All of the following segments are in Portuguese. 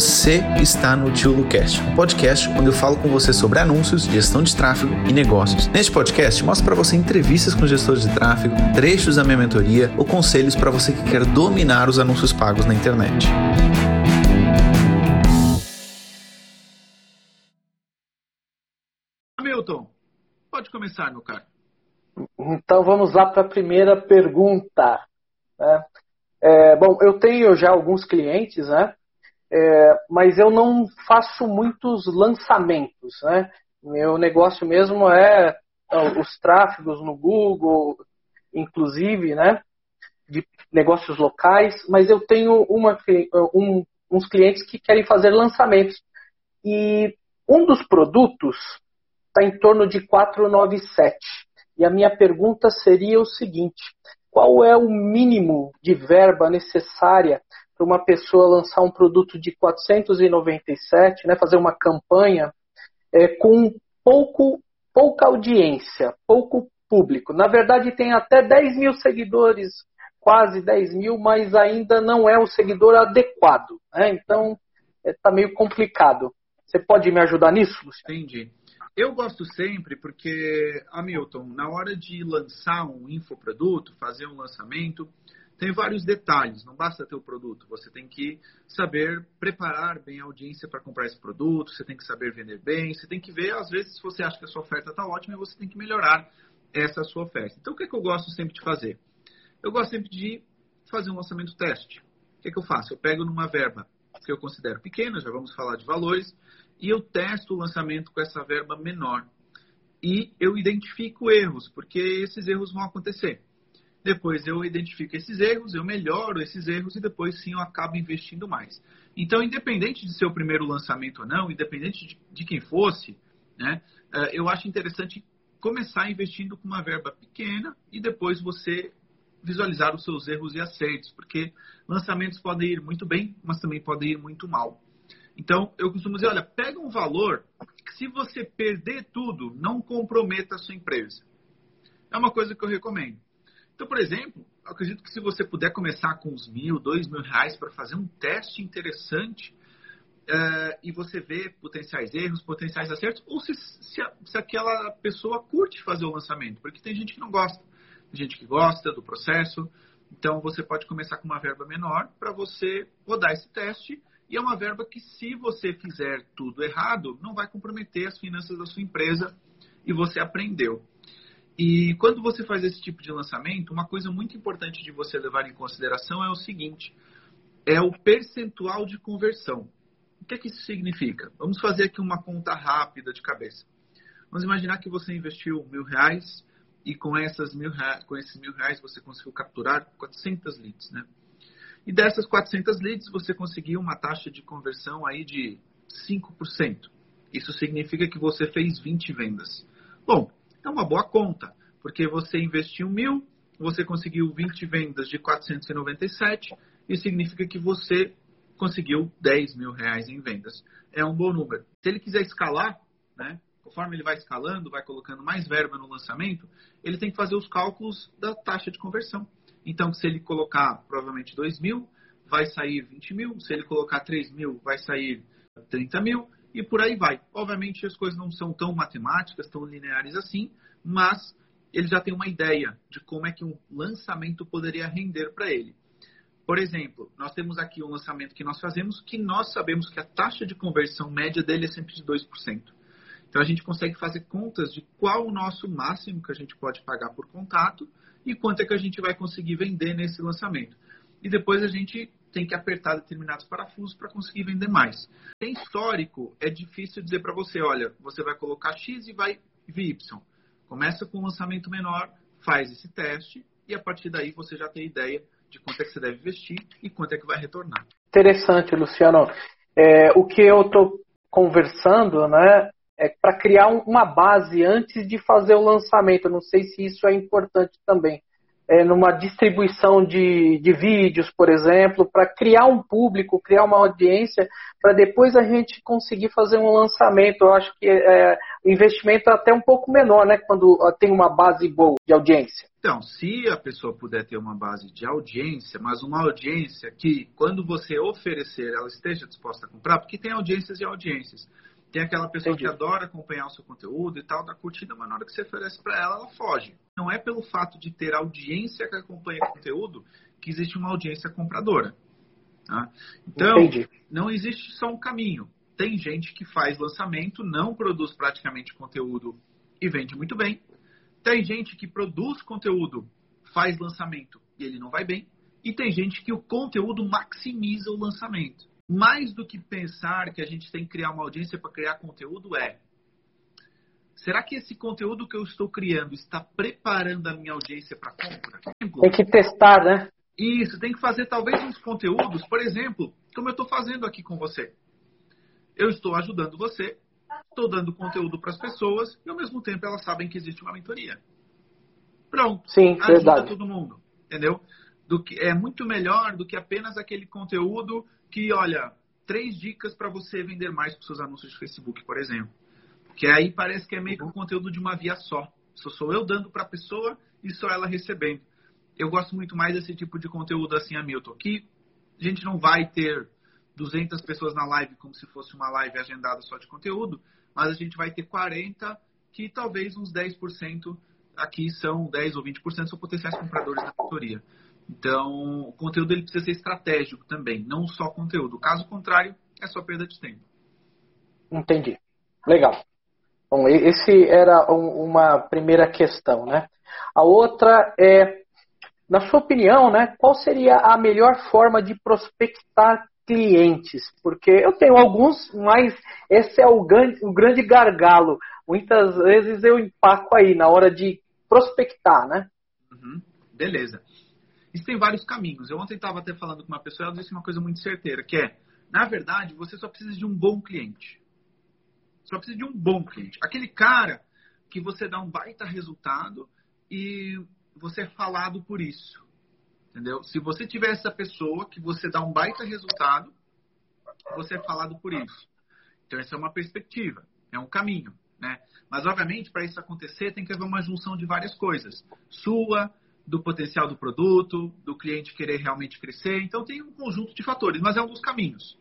Você está no Tio Lucast, um podcast onde eu falo com você sobre anúncios, gestão de tráfego e negócios. Neste podcast, mostro para você entrevistas com gestores de tráfego, trechos da minha mentoria ou conselhos para você que quer dominar os anúncios pagos na internet. Hamilton, pode começar, meu caro. Então vamos lá para a primeira pergunta. Né? É, bom, eu tenho já alguns clientes, né? É, mas eu não faço muitos lançamentos, né? Meu negócio mesmo é os tráfegos no Google, inclusive, né? De negócios locais, mas eu tenho uma, um, uns clientes que querem fazer lançamentos. E um dos produtos está em torno de 497. E a minha pergunta seria o seguinte: qual é o mínimo de verba necessária para uma pessoa lançar um produto de 497, né, fazer uma campanha é, com pouco, pouca audiência, pouco público. Na verdade, tem até 10 mil seguidores, quase 10 mil, mas ainda não é o seguidor adequado. Né? Então, está é, meio complicado. Você pode me ajudar nisso, Luciano? Entendi. Eu gosto sempre porque, Hamilton, na hora de lançar um infoproduto, fazer um lançamento, tem vários detalhes. Não basta ter o produto, você tem que saber preparar bem a audiência para comprar esse produto, você tem que saber vender bem, você tem que ver, às vezes, se você acha que a sua oferta está ótima, você tem que melhorar essa sua oferta. Então, o que, é que eu gosto sempre de fazer? Eu gosto sempre de fazer um lançamento teste. O que, é que eu faço? Eu pego numa verba que eu considero pequena, já vamos falar de valores, e eu testo o lançamento com essa verba menor. E eu identifico erros, porque esses erros vão acontecer. Depois eu identifico esses erros, eu melhoro esses erros e depois sim eu acabo investindo mais. Então, independente de ser o primeiro lançamento ou não, independente de, quem fosse, né, eh, eu acho interessante começar investindo com uma verba pequena e depois você visualizar os seus erros e acertos, porque lançamentos podem ir muito bem, mas também podem ir muito mal. Então, eu costumo dizer, olha, pega um valor que se você perder tudo, não comprometa a sua empresa. É uma coisa que eu recomendo. Então, por exemplo, acredito que se você puder começar com uns mil, dois mil reais para fazer um teste interessante uh, e você vê potenciais erros, potenciais acertos, ou se, se, se aquela pessoa curte fazer o lançamento, porque tem gente que não gosta, tem gente que gosta do processo. Então, você pode começar com uma verba menor para você rodar esse teste e é uma verba que, se você fizer tudo errado, não vai comprometer as finanças da sua empresa e você aprendeu. E quando você faz esse tipo de lançamento, uma coisa muito importante de você levar em consideração é o seguinte: é o percentual de conversão. O que, é que isso significa? Vamos fazer aqui uma conta rápida de cabeça. Vamos imaginar que você investiu mil reais e com, essas mil com esses mil reais você conseguiu capturar 400 leads, né? E dessas 400 leads, você conseguiu uma taxa de conversão aí de 5%. Isso significa que você fez 20 vendas. Bom, é uma boa conta, porque você investiu mil, você conseguiu 20 vendas de 497, e significa que você conseguiu 10 mil reais em vendas. É um bom número. Se ele quiser escalar, né, conforme ele vai escalando, vai colocando mais verba no lançamento, ele tem que fazer os cálculos da taxa de conversão. Então, se ele colocar provavelmente 2 mil, vai sair 20 mil. Se ele colocar 3 mil, vai sair 30 mil. E por aí vai. Obviamente, as coisas não são tão matemáticas, tão lineares assim, mas ele já tem uma ideia de como é que um lançamento poderia render para ele. Por exemplo, nós temos aqui um lançamento que nós fazemos que nós sabemos que a taxa de conversão média dele é sempre de 2%. Então a gente consegue fazer contas de qual o nosso máximo que a gente pode pagar por contato e quanto é que a gente vai conseguir vender nesse lançamento. E depois a gente tem que apertar determinados parafusos para conseguir vender mais. Tem histórico, é difícil dizer para você, olha, você vai colocar X e vai vir Y. Começa com um lançamento menor, faz esse teste e a partir daí você já tem ideia de quanto é que você deve investir e quanto é que vai retornar. Interessante, Luciano. É, o que eu estou conversando, né, é, para criar uma base antes de fazer o lançamento. Não sei se isso é importante também. É, numa distribuição de, de vídeos, por exemplo, para criar um público, criar uma audiência, para depois a gente conseguir fazer um lançamento. Eu acho que é, o investimento é até um pouco menor, né? Quando tem uma base boa de audiência. Então, se a pessoa puder ter uma base de audiência, mas uma audiência que, quando você oferecer, ela esteja disposta a comprar, porque tem audiências e audiências. Tem aquela pessoa Entendi. que adora acompanhar o seu conteúdo e tal, da curtida, mas na hora que você oferece para ela, ela foge. Não é pelo fato de ter audiência que acompanha o conteúdo que existe uma audiência compradora. Tá? Então, Entendi. não existe só um caminho. Tem gente que faz lançamento, não produz praticamente conteúdo e vende muito bem. Tem gente que produz conteúdo, faz lançamento e ele não vai bem. E tem gente que o conteúdo maximiza o lançamento mais do que pensar que a gente tem que criar uma audiência para criar conteúdo, é será que esse conteúdo que eu estou criando está preparando a minha audiência para compra? Tem que testar, né? Isso, tem que fazer talvez uns conteúdos, por exemplo, como eu estou fazendo aqui com você. Eu estou ajudando você, estou dando conteúdo para as pessoas e ao mesmo tempo elas sabem que existe uma mentoria. Pronto. Sim, ajuda verdade. todo mundo, entendeu? Do que é muito melhor do que apenas aquele conteúdo que, olha, três dicas para você vender mais com seus anúncios de Facebook, por exemplo. Que aí parece que é meio que um conteúdo de uma via só. Só sou eu dando para a pessoa e só ela recebendo. Eu gosto muito mais desse tipo de conteúdo assim, Hamilton, que a gente não vai ter 200 pessoas na live como se fosse uma live agendada só de conteúdo, mas a gente vai ter 40 que talvez uns 10% aqui são 10 ou 20% são potenciais compradores da mentoria. Então, o conteúdo ele precisa ser estratégico também, não só conteúdo. Caso contrário, é só perda de tempo. Entendi. Legal. Bom, esse era uma primeira questão, né? A outra é, na sua opinião, né, qual seria a melhor forma de prospectar clientes? Porque eu tenho alguns, mas esse é o grande, o grande gargalo. Muitas vezes eu empaco aí na hora de prospectar, né? Uhum. Beleza. Isso tem vários caminhos. Eu ontem estava até falando com uma pessoa, ela disse uma coisa muito certeira, que é, na verdade, você só precisa de um bom cliente. Só precisa de um bom cliente. Aquele cara que você dá um baita resultado e você é falado por isso. Entendeu? Se você tiver essa pessoa que você dá um baita resultado, você é falado por isso. Então, essa é uma perspectiva, é um caminho. Né? Mas, obviamente, para isso acontecer, tem que haver uma junção de várias coisas. Sua, do potencial do produto, do cliente querer realmente crescer. Então tem um conjunto de fatores, mas é um dos caminhos.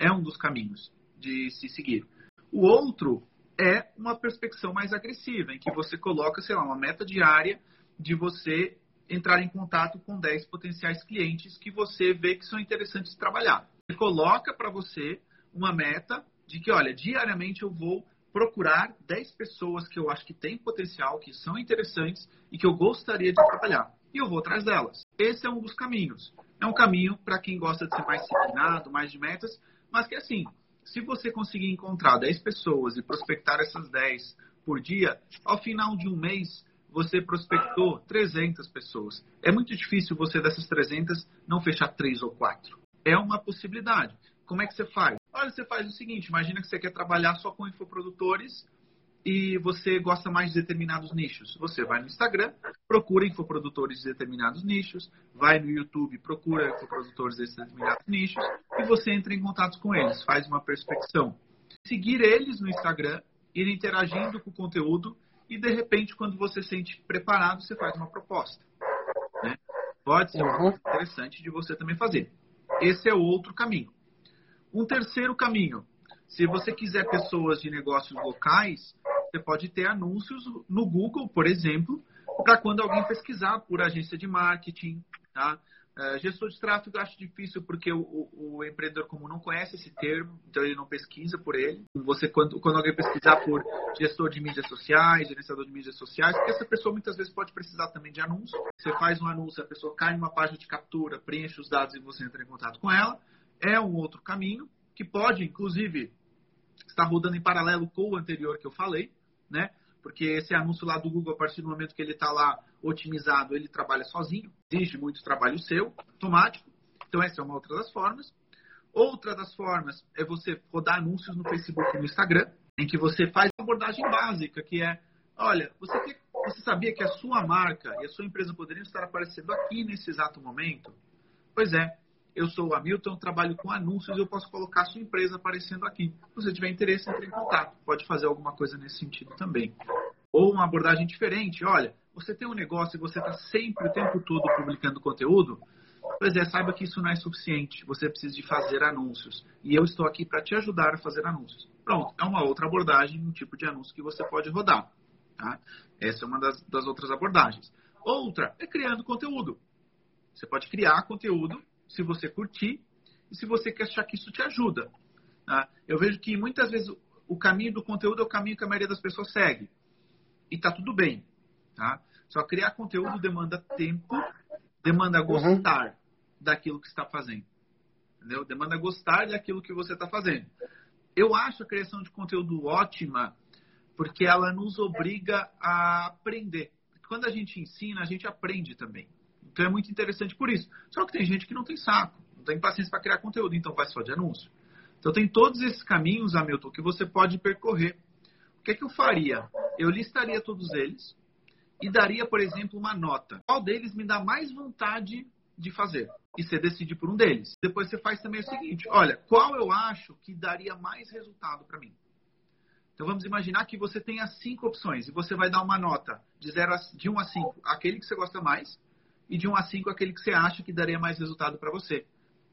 É um dos caminhos de se seguir. O outro é uma perspectiva mais agressiva, em que você coloca, sei lá, uma meta diária de você entrar em contato com 10 potenciais clientes que você vê que são interessantes de trabalhar. Você coloca para você uma meta de que, olha, diariamente eu vou procurar 10 pessoas que eu acho que têm potencial, que são interessantes e que eu gostaria de trabalhar. E eu vou atrás delas. Esse é um dos caminhos. É um caminho para quem gosta de ser mais disciplinado, mais de metas, mas que assim, se você conseguir encontrar 10 pessoas e prospectar essas 10 por dia, ao final de um mês você prospectou 300 pessoas. É muito difícil você dessas 300 não fechar 3 ou 4. É uma possibilidade. Como é que você faz? Olha, você faz o seguinte: imagina que você quer trabalhar só com infoprodutores e você gosta mais de determinados nichos. Você vai no Instagram, procura infoprodutores de determinados nichos, vai no YouTube, procura infoprodutores de determinados nichos e você entra em contato com eles, faz uma perspecção. Seguir eles no Instagram, ir interagindo com o conteúdo e de repente, quando você se sente preparado, você faz uma proposta. Né? Pode ser coisa interessante de você também fazer. Esse é o outro caminho. Um terceiro caminho, se você quiser pessoas de negócios locais, você pode ter anúncios no Google, por exemplo, para quando alguém pesquisar por agência de marketing, tá? Uh, gestor de tráfego eu acho difícil porque o, o, o, empreendedor comum não conhece esse termo, então ele não pesquisa por ele. Você, quando, quando alguém pesquisar por gestor de mídias sociais, gerenciador de mídias sociais, porque essa pessoa muitas vezes pode precisar também de anúncio. Você faz um anúncio, a pessoa cai numa página de captura, preenche os dados e você entra em contato com ela é um outro caminho que pode, inclusive, estar rodando em paralelo com o anterior que eu falei, né? Porque esse anúncio lá do Google, a partir do momento que ele está lá otimizado, ele trabalha sozinho, exige muito trabalho seu, automático. Então, essa é uma outra das formas. Outra das formas é você rodar anúncios no Facebook e no Instagram, em que você faz uma abordagem básica, que é, olha, você, quer, você sabia que a sua marca e a sua empresa poderiam estar aparecendo aqui nesse exato momento? Pois é, eu sou o Hamilton, trabalho com anúncios, eu posso colocar a sua empresa aparecendo aqui. Se você tiver interesse, entre em contato. Pode fazer alguma coisa nesse sentido também. Ou uma abordagem diferente. Olha, você tem um negócio e você está sempre, o tempo todo, publicando conteúdo. Pois é, saiba que isso não é suficiente. Você precisa de fazer anúncios. E eu estou aqui para te ajudar a fazer anúncios. Pronto, é uma outra abordagem, um tipo de anúncio que você pode rodar. Tá? Essa é uma das, das outras abordagens. Outra é criando conteúdo. Você pode criar conteúdo se você curtir e se você quer achar que isso te ajuda. Tá? Eu vejo que muitas vezes o caminho do conteúdo é o caminho que a maioria das pessoas segue. E tá tudo bem. Tá? Só criar conteúdo demanda tempo, demanda uhum. gostar uhum. daquilo que está fazendo. Entendeu? Demanda gostar daquilo que você está fazendo. Eu acho a criação de conteúdo ótima porque ela nos obriga a aprender. Quando a gente ensina, a gente aprende também. Então é muito interessante por isso. Só que tem gente que não tem saco, não tem paciência para criar conteúdo, então faz só de anúncio. Então tem todos esses caminhos, Hamilton, que você pode percorrer. O que, é que eu faria? Eu listaria todos eles e daria, por exemplo, uma nota. Qual deles me dá mais vontade de fazer? E você decide por um deles. Depois você faz também o seguinte: olha, qual eu acho que daria mais resultado para mim? Então vamos imaginar que você tenha cinco opções e você vai dar uma nota de, de 1 a 5, aquele que você gosta mais, e de 1 a 5 aquele que você acha que daria mais resultado para você.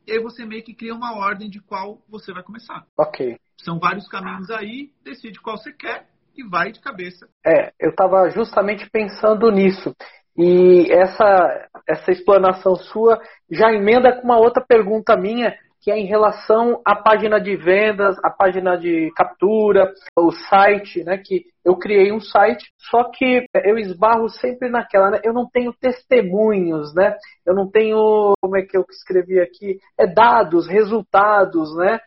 E aí você meio que cria uma ordem de qual você vai começar. Ok. São vários caminhos aí, decide qual você quer e vai de cabeça. É, eu estava justamente pensando nisso. E essa, essa explanação sua já emenda com uma outra pergunta minha, que é em relação à página de vendas, à página de captura, o site, né? Que eu criei um site, só que eu esbarro sempre naquela, né? Eu não tenho testemunhos, né? Eu não tenho, como é que eu escrevi aqui? É dados, resultados, né?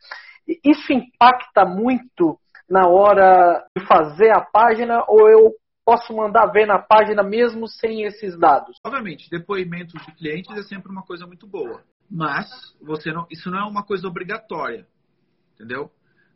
Isso impacta muito na hora de fazer a página ou eu posso mandar ver na página mesmo sem esses dados? Obviamente, depoimentos de clientes é sempre uma coisa muito boa. Mas você não, isso não é uma coisa obrigatória, entendeu?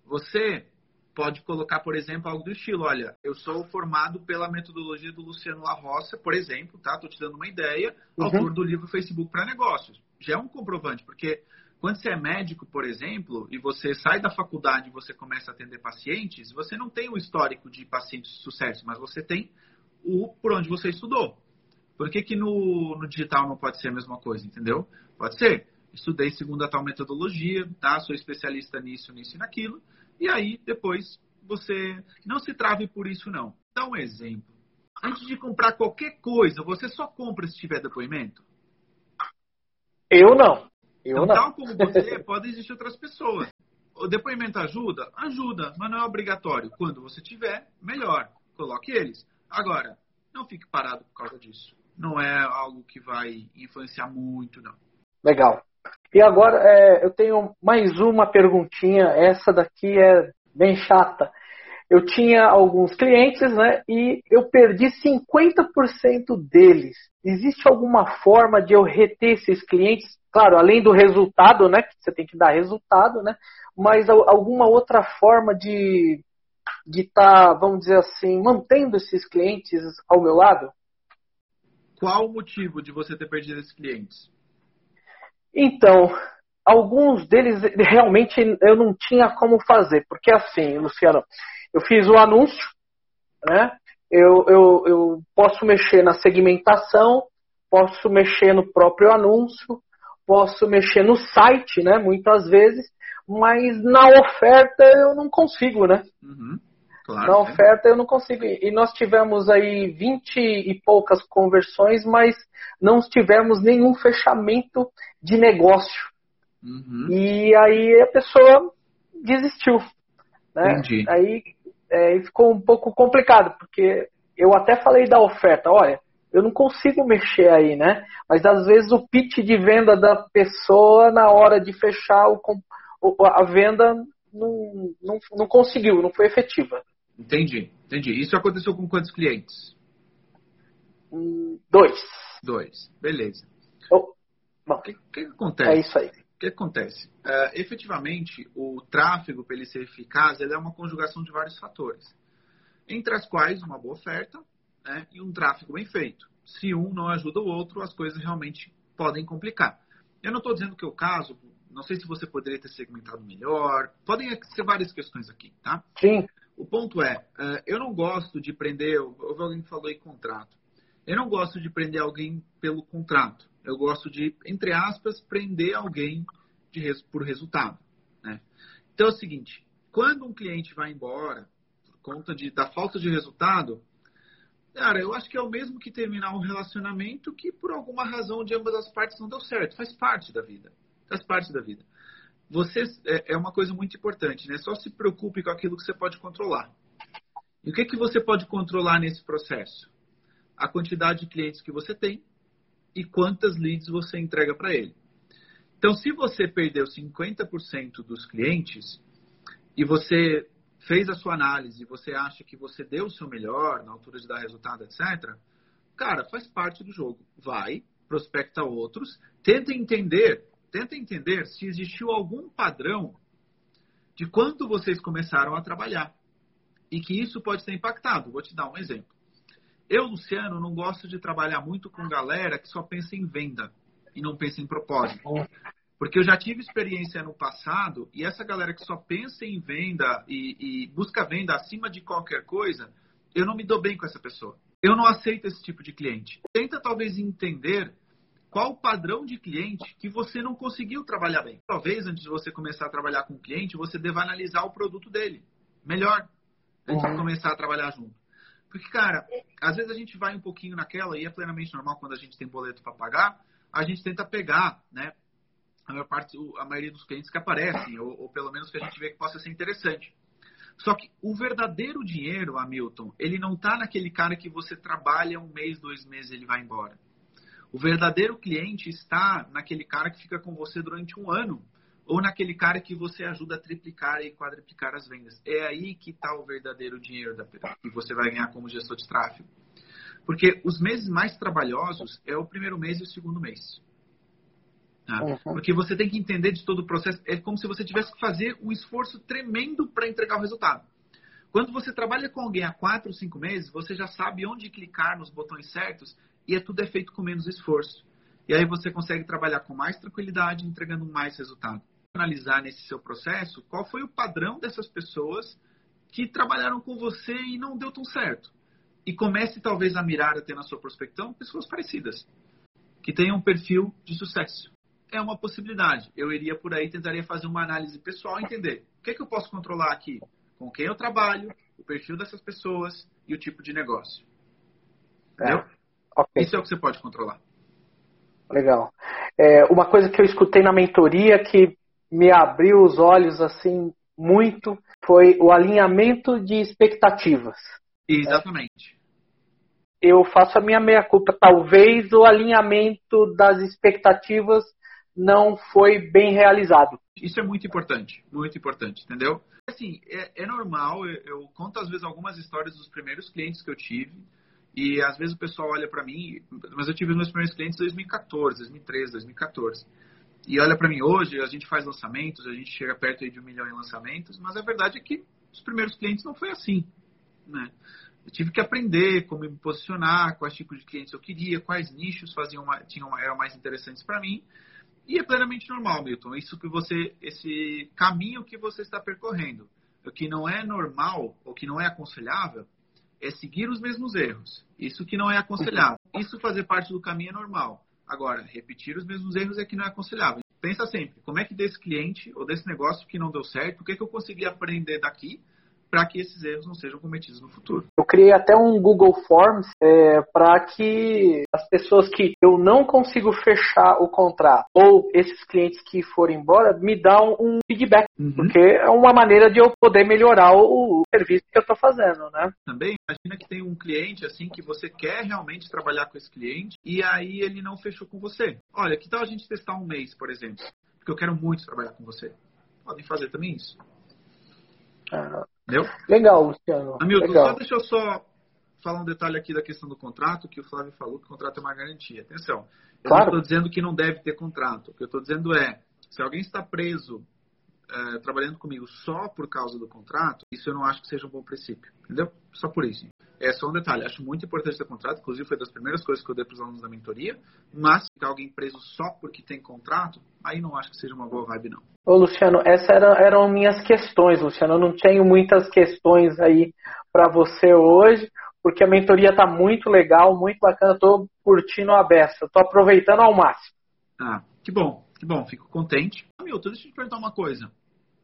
Você pode colocar, por exemplo, algo do estilo, olha, eu sou formado pela metodologia do Luciano La Roça, por exemplo, tá? Tô te dando uma ideia, uhum. autor do livro Facebook para Negócios. Já é um comprovante, porque quando você é médico, por exemplo, e você sai da faculdade e você começa a atender pacientes, você não tem o histórico de pacientes de sucesso, mas você tem o por onde você estudou. Por que, que no, no digital não pode ser a mesma coisa, entendeu? Pode ser. Estudei segundo a tal metodologia, tá? Sou especialista nisso, nisso e naquilo. E aí, depois, você não se trave por isso, não. Dá um exemplo. Antes de comprar qualquer coisa, você só compra se tiver depoimento? Eu não. Eu então, não. tal como você, pode existir outras pessoas. O depoimento ajuda? Ajuda, mas não é obrigatório. Quando você tiver, melhor. Coloque eles. Agora, não fique parado por causa disso não é algo que vai influenciar muito, não. Legal. E agora é, eu tenho mais uma perguntinha. Essa daqui é bem chata. Eu tinha alguns clientes, né? E eu perdi 50% deles. Existe alguma forma de eu reter esses clientes? Claro, além do resultado, né? Que você tem que dar resultado, né? Mas alguma outra forma de de estar, tá, vamos dizer assim, mantendo esses clientes ao meu lado? Qual o motivo de você ter perdido esses clientes? Então, alguns deles realmente eu não tinha como fazer, porque assim, Luciano, eu fiz o anúncio, né? Eu, eu, eu posso mexer na segmentação, posso mexer no próprio anúncio, posso mexer no site, né? Muitas vezes, mas na oferta eu não consigo, né? Uhum. Claro, na oferta eu não consigo. E nós tivemos aí 20 e poucas conversões, mas não tivemos nenhum fechamento de negócio. Uhum. E aí a pessoa desistiu. Né? Entendi. Aí é, ficou um pouco complicado, porque eu até falei da oferta, olha, eu não consigo mexer aí, né? Mas às vezes o pitch de venda da pessoa na hora de fechar o, a venda não, não, não conseguiu, não foi efetiva. Entendi, entendi. Isso aconteceu com quantos clientes? Dois. Dois, beleza. Oh, bom, o que, que, acontece? É isso aí. O que acontece? Uh, efetivamente, o tráfego, para ele ser eficaz, ele é uma conjugação de vários fatores. Entre as quais, uma boa oferta né, e um tráfego bem feito. Se um não ajuda o outro, as coisas realmente podem complicar. Eu não estou dizendo que é o caso, não sei se você poderia ter segmentado melhor. Podem ser várias questões aqui, tá? Sim. O ponto é, eu não gosto de prender, houve alguém que falou em contrato. Eu não gosto de prender alguém pelo contrato. Eu gosto de, entre aspas, prender alguém de, por resultado. Né? Então é o seguinte, quando um cliente vai embora por conta de, da falta de resultado, cara, eu acho que é o mesmo que terminar um relacionamento que por alguma razão de ambas as partes não deu certo. Faz parte da vida. Faz parte da vida. Você é, é uma coisa muito importante, né? Só se preocupe com aquilo que você pode controlar. E o que, que você pode controlar nesse processo? A quantidade de clientes que você tem e quantas leads você entrega para ele. Então, se você perdeu 50% dos clientes e você fez a sua análise você acha que você deu o seu melhor na altura de dar resultado, etc., cara, faz parte do jogo. Vai, prospecta outros, tenta entender tenta entender se existiu algum padrão de quando vocês começaram a trabalhar e que isso pode ter impactado. Vou te dar um exemplo. Eu, Luciano, não gosto de trabalhar muito com galera que só pensa em venda e não pensa em propósito. Porque eu já tive experiência no passado e essa galera que só pensa em venda e, e busca venda acima de qualquer coisa, eu não me dou bem com essa pessoa. Eu não aceito esse tipo de cliente. Tenta talvez entender qual o padrão de cliente que você não conseguiu trabalhar bem. Talvez antes de você começar a trabalhar com o cliente, você deva analisar o produto dele melhor antes uhum. de começar a trabalhar junto. Porque, cara, às vezes a gente vai um pouquinho naquela e é plenamente normal quando a gente tem boleto para pagar, a gente tenta pegar, né? A maior parte, a maioria dos clientes que aparecem, ou, ou pelo menos que a gente vê que possa ser interessante. Só que o verdadeiro dinheiro, Hamilton, ele não está naquele cara que você trabalha um mês, dois meses e ele vai embora. O verdadeiro cliente está naquele cara que fica com você durante um ano ou naquele cara que você ajuda a triplicar e quadriplicar as vendas. É aí que está o verdadeiro dinheiro da, que você vai ganhar como gestor de tráfego. Porque os meses mais trabalhosos é o primeiro mês e o segundo mês. Tá? Uhum. Porque você tem que entender de todo o processo. É como se você tivesse que fazer um esforço tremendo para entregar o resultado. Quando você trabalha com alguém há quatro, cinco meses, você já sabe onde clicar nos botões certos e é tudo é feito com menos esforço. E aí você consegue trabalhar com mais tranquilidade, entregando mais resultado. Analisar nesse seu processo qual foi o padrão dessas pessoas que trabalharam com você e não deu tão certo. E comece talvez a mirar até na sua prospecção pessoas parecidas, que tenham um perfil de sucesso. É uma possibilidade. Eu iria por aí, tentaria fazer uma análise pessoal, entender o que, é que eu posso controlar aqui, com quem eu trabalho, o perfil dessas pessoas e o tipo de negócio. É. Entendeu? Okay. Isso é o que você pode controlar. Legal. É, uma coisa que eu escutei na mentoria que me abriu os olhos assim muito foi o alinhamento de expectativas. Exatamente. Eu faço a minha meia culpa. Talvez o alinhamento das expectativas não foi bem realizado. Isso é muito importante, muito importante, entendeu? Assim, é, é normal, eu, eu conto às vezes algumas histórias dos primeiros clientes que eu tive, e às vezes o pessoal olha para mim, mas eu tive meus primeiros clientes em 2014, 2013, 2014. E olha para mim hoje, a gente faz lançamentos, a gente chega perto de um milhão em lançamentos, mas a verdade é que os primeiros clientes não foi assim, né? Eu tive que aprender como me posicionar, quais tipos de clientes eu queria, quais nichos faziam tinham eram mais interessantes para mim. E é plenamente normal, Milton. Isso que você, esse caminho que você está percorrendo, o que não é normal, ou que não é aconselhável, é seguir os mesmos erros. Isso que não é aconselhável. Isso fazer parte do caminho é normal. Agora, repetir os mesmos erros é que não é aconselhável. Pensa sempre, como é que desse cliente ou desse negócio que não deu certo, o que, é que eu consegui aprender daqui para que esses erros não sejam cometidos no futuro. Eu criei até um Google Forms é, para que as pessoas que eu não consigo fechar o contrato ou esses clientes que forem embora me dão um feedback, uhum. porque é uma maneira de eu poder melhorar o, o serviço que eu estou fazendo, né? Também imagina que tem um cliente assim que você quer realmente trabalhar com esse cliente e aí ele não fechou com você. Olha, que tal a gente testar um mês, por exemplo? Porque eu quero muito trabalhar com você. Podem fazer também isso. Ah, Entendeu? Legal, Luciano. Hamilton, Legal. só deixa eu só falar um detalhe aqui da questão do contrato, que o Flávio falou que o contrato é uma garantia. Atenção, eu claro. não estou dizendo que não deve ter contrato. O que eu estou dizendo é, se alguém está preso é, trabalhando comigo só por causa do contrato, isso eu não acho que seja um bom princípio, entendeu? Só por isso. É só um detalhe, acho muito importante ter contrato, inclusive foi das primeiras coisas que eu dei para os alunos da mentoria, mas ficar alguém preso só porque tem contrato, aí não acho que seja uma boa vibe, não. Ô, Luciano, essas eram, eram minhas questões, Luciano. Eu não tenho muitas questões aí para você hoje, porque a mentoria está muito legal, muito bacana, estou curtindo a beça, estou aproveitando ao máximo. Ah, que bom, que bom, fico contente. Milton, deixa eu te perguntar uma coisa.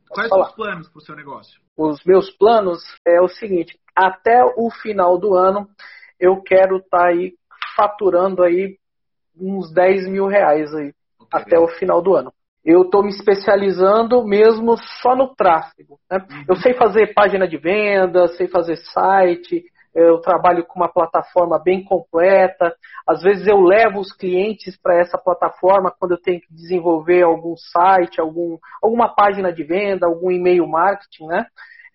Quais os planos para o seu negócio? Os meus planos é o seguinte: até o final do ano eu quero estar tá aí faturando aí uns 10 mil reais aí okay. até o final do ano. Eu estou me especializando mesmo só no tráfego. Né? Uhum. Eu sei fazer página de venda, sei fazer site, eu trabalho com uma plataforma bem completa. Às vezes eu levo os clientes para essa plataforma quando eu tenho que desenvolver algum site, algum, alguma página de venda, algum e-mail marketing, né?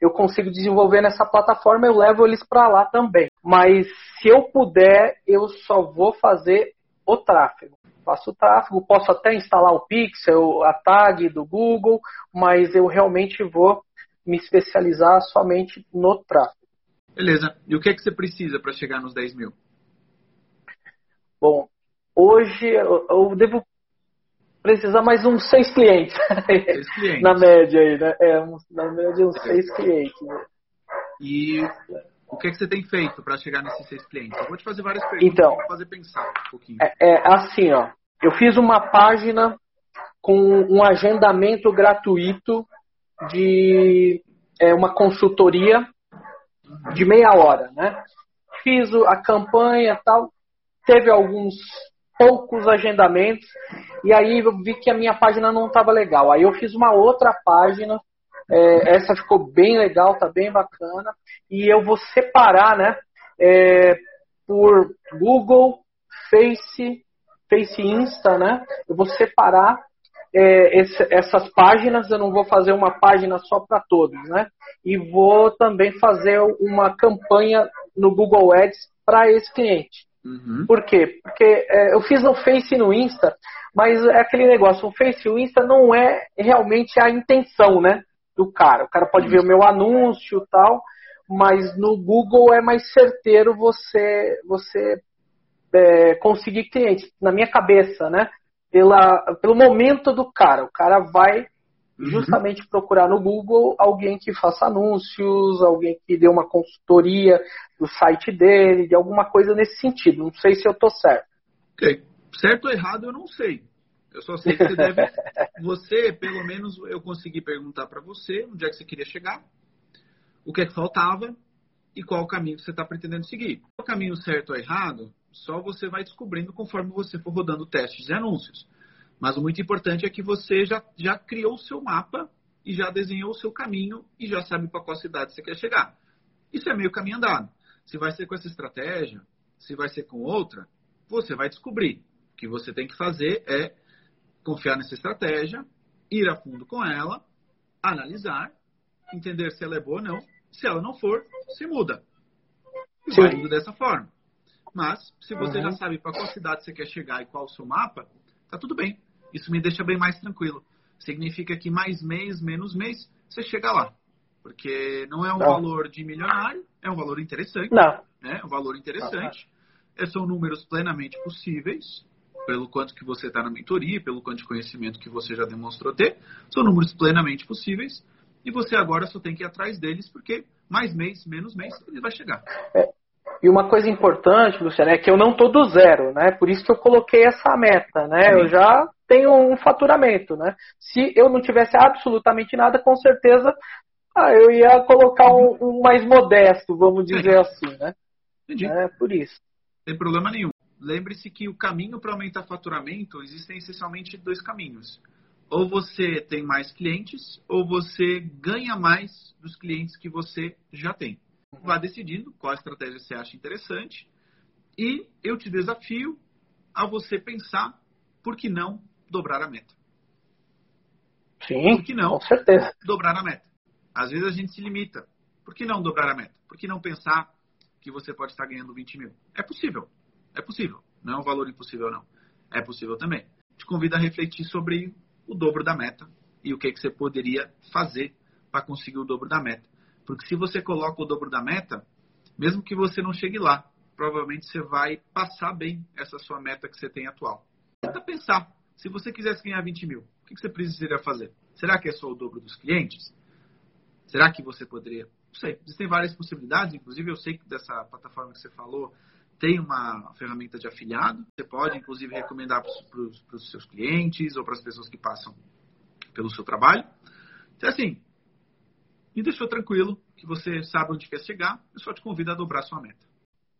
Eu consigo desenvolver nessa plataforma, eu levo eles para lá também. Mas se eu puder, eu só vou fazer o tráfego. Faço o tráfego, posso até instalar o Pixel, a tag do Google, mas eu realmente vou me especializar somente no tráfego. Beleza. E o que é que você precisa para chegar nos 10 mil? Bom, hoje eu, devo precisar mais uns seis clientes. Seis clientes. na média aí, né? É, na média uns seis clientes. Né? E o que é que você tem feito para chegar nesses seis clientes? Eu vou te fazer várias perguntas então, para fazer pensar um pouquinho. É, é assim, ó. Eu fiz uma página com um agendamento gratuito de é, uma consultoria de meia hora, né? Fiz a campanha tal, teve alguns poucos agendamentos e aí eu vi que a minha página não estava legal. Aí eu fiz uma outra página, é, essa ficou bem legal, tá bem bacana e eu vou separar, né? É, por Google, Face, Face Insta, né? Eu vou separar é, esse, essas páginas, eu não vou fazer uma página só para todos, né? E vou também fazer uma campanha no Google Ads para esse cliente. Uhum. Por quê? Porque é, eu fiz no Face e no Insta, mas é aquele negócio, o Face e o Insta não é realmente a intenção, né? Do cara. O cara pode ver o meu anúncio e tal, mas no Google é mais certeiro você, você é, conseguir clientes. Na minha cabeça, né? Pela, pelo momento do cara. O cara vai uhum. justamente procurar no Google alguém que faça anúncios, alguém que dê uma consultoria do site dele, de alguma coisa nesse sentido. Não sei se eu estou certo. Ok. Certo ou errado, eu não sei. Eu só sei que você deve. você, pelo menos, eu consegui perguntar para você onde é que você queria chegar, o que é que faltava e qual o caminho que você está pretendendo seguir. O caminho certo ou errado, só você vai descobrindo conforme você for rodando testes e anúncios. Mas o muito importante é que você já, já criou o seu mapa e já desenhou o seu caminho e já sabe para qual cidade você quer chegar. Isso é meio caminho andado. Se vai ser com essa estratégia, se vai ser com outra, você vai descobrir. O que você tem que fazer é confiar nessa estratégia, ir a fundo com ela, analisar, entender se ela é boa ou não. Se ela não for, se muda. E vai indo dessa forma. Mas, se você uhum. já sabe para qual cidade você quer chegar e qual o seu mapa, tá tudo bem. Isso me deixa bem mais tranquilo. Significa que mais mês, menos mês, você chega lá. Porque não é um não. valor de milionário, é um valor interessante. Não. É um valor interessante. Uhum. São números plenamente possíveis, pelo quanto que você está na mentoria, pelo quanto de conhecimento que você já demonstrou ter. São números plenamente possíveis. E você agora só tem que ir atrás deles, porque mais mês, menos mês, ele vai chegar. É, e uma coisa importante, Luciano, é que eu não estou do zero, né? Por isso que eu coloquei essa meta, né? Sim. Eu já tenho um faturamento, né? Se eu não tivesse absolutamente nada, com certeza ah, eu ia colocar um, um mais modesto, vamos dizer assim, né? Entendi. É por isso. Sem problema nenhum. Lembre-se que o caminho para aumentar faturamento existem essencialmente dois caminhos. Ou você tem mais clientes, ou você ganha mais dos clientes que você já tem vá decidindo qual estratégia você acha interessante e eu te desafio a você pensar por que não dobrar a meta. Sim, por que não com certeza. dobrar a meta? Às vezes a gente se limita. Por que não dobrar a meta? Por que não pensar que você pode estar ganhando 20 mil? É possível. É possível. Não é um valor impossível, não. É possível também. Te convido a refletir sobre o dobro da meta e o que, que você poderia fazer para conseguir o dobro da meta. Porque se você coloca o dobro da meta, Mesmo que você não chegue lá, provavelmente você vai passar bem essa sua meta que você tem atual. Tenta pensar, se você quisesse ganhar 20 mil, o que você precisaria fazer? Será que é só o dobro dos clientes? Será que você poderia? Não sei, existem várias possibilidades, inclusive eu sei que dessa plataforma que você falou tem uma ferramenta de afiliado. Você pode, inclusive, recomendar para os seus clientes ou para as pessoas que passam pelo seu trabalho. Então, assim, me deixou tranquilo que você sabe onde quer chegar. Eu só te convido a dobrar sua meta.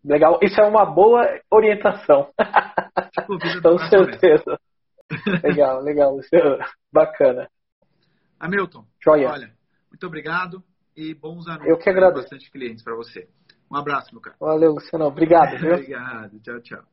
Legal, isso é uma boa orientação. Te convido a dobrar Com certeza. legal, legal, bacana. Hamilton, Joia. olha, muito obrigado e bons anúncios. Eu que agradeço. Bastante clientes para você. Um abraço, meu cara. Valeu, Luciano. Obrigado. Viu? Obrigado. Tchau, tchau.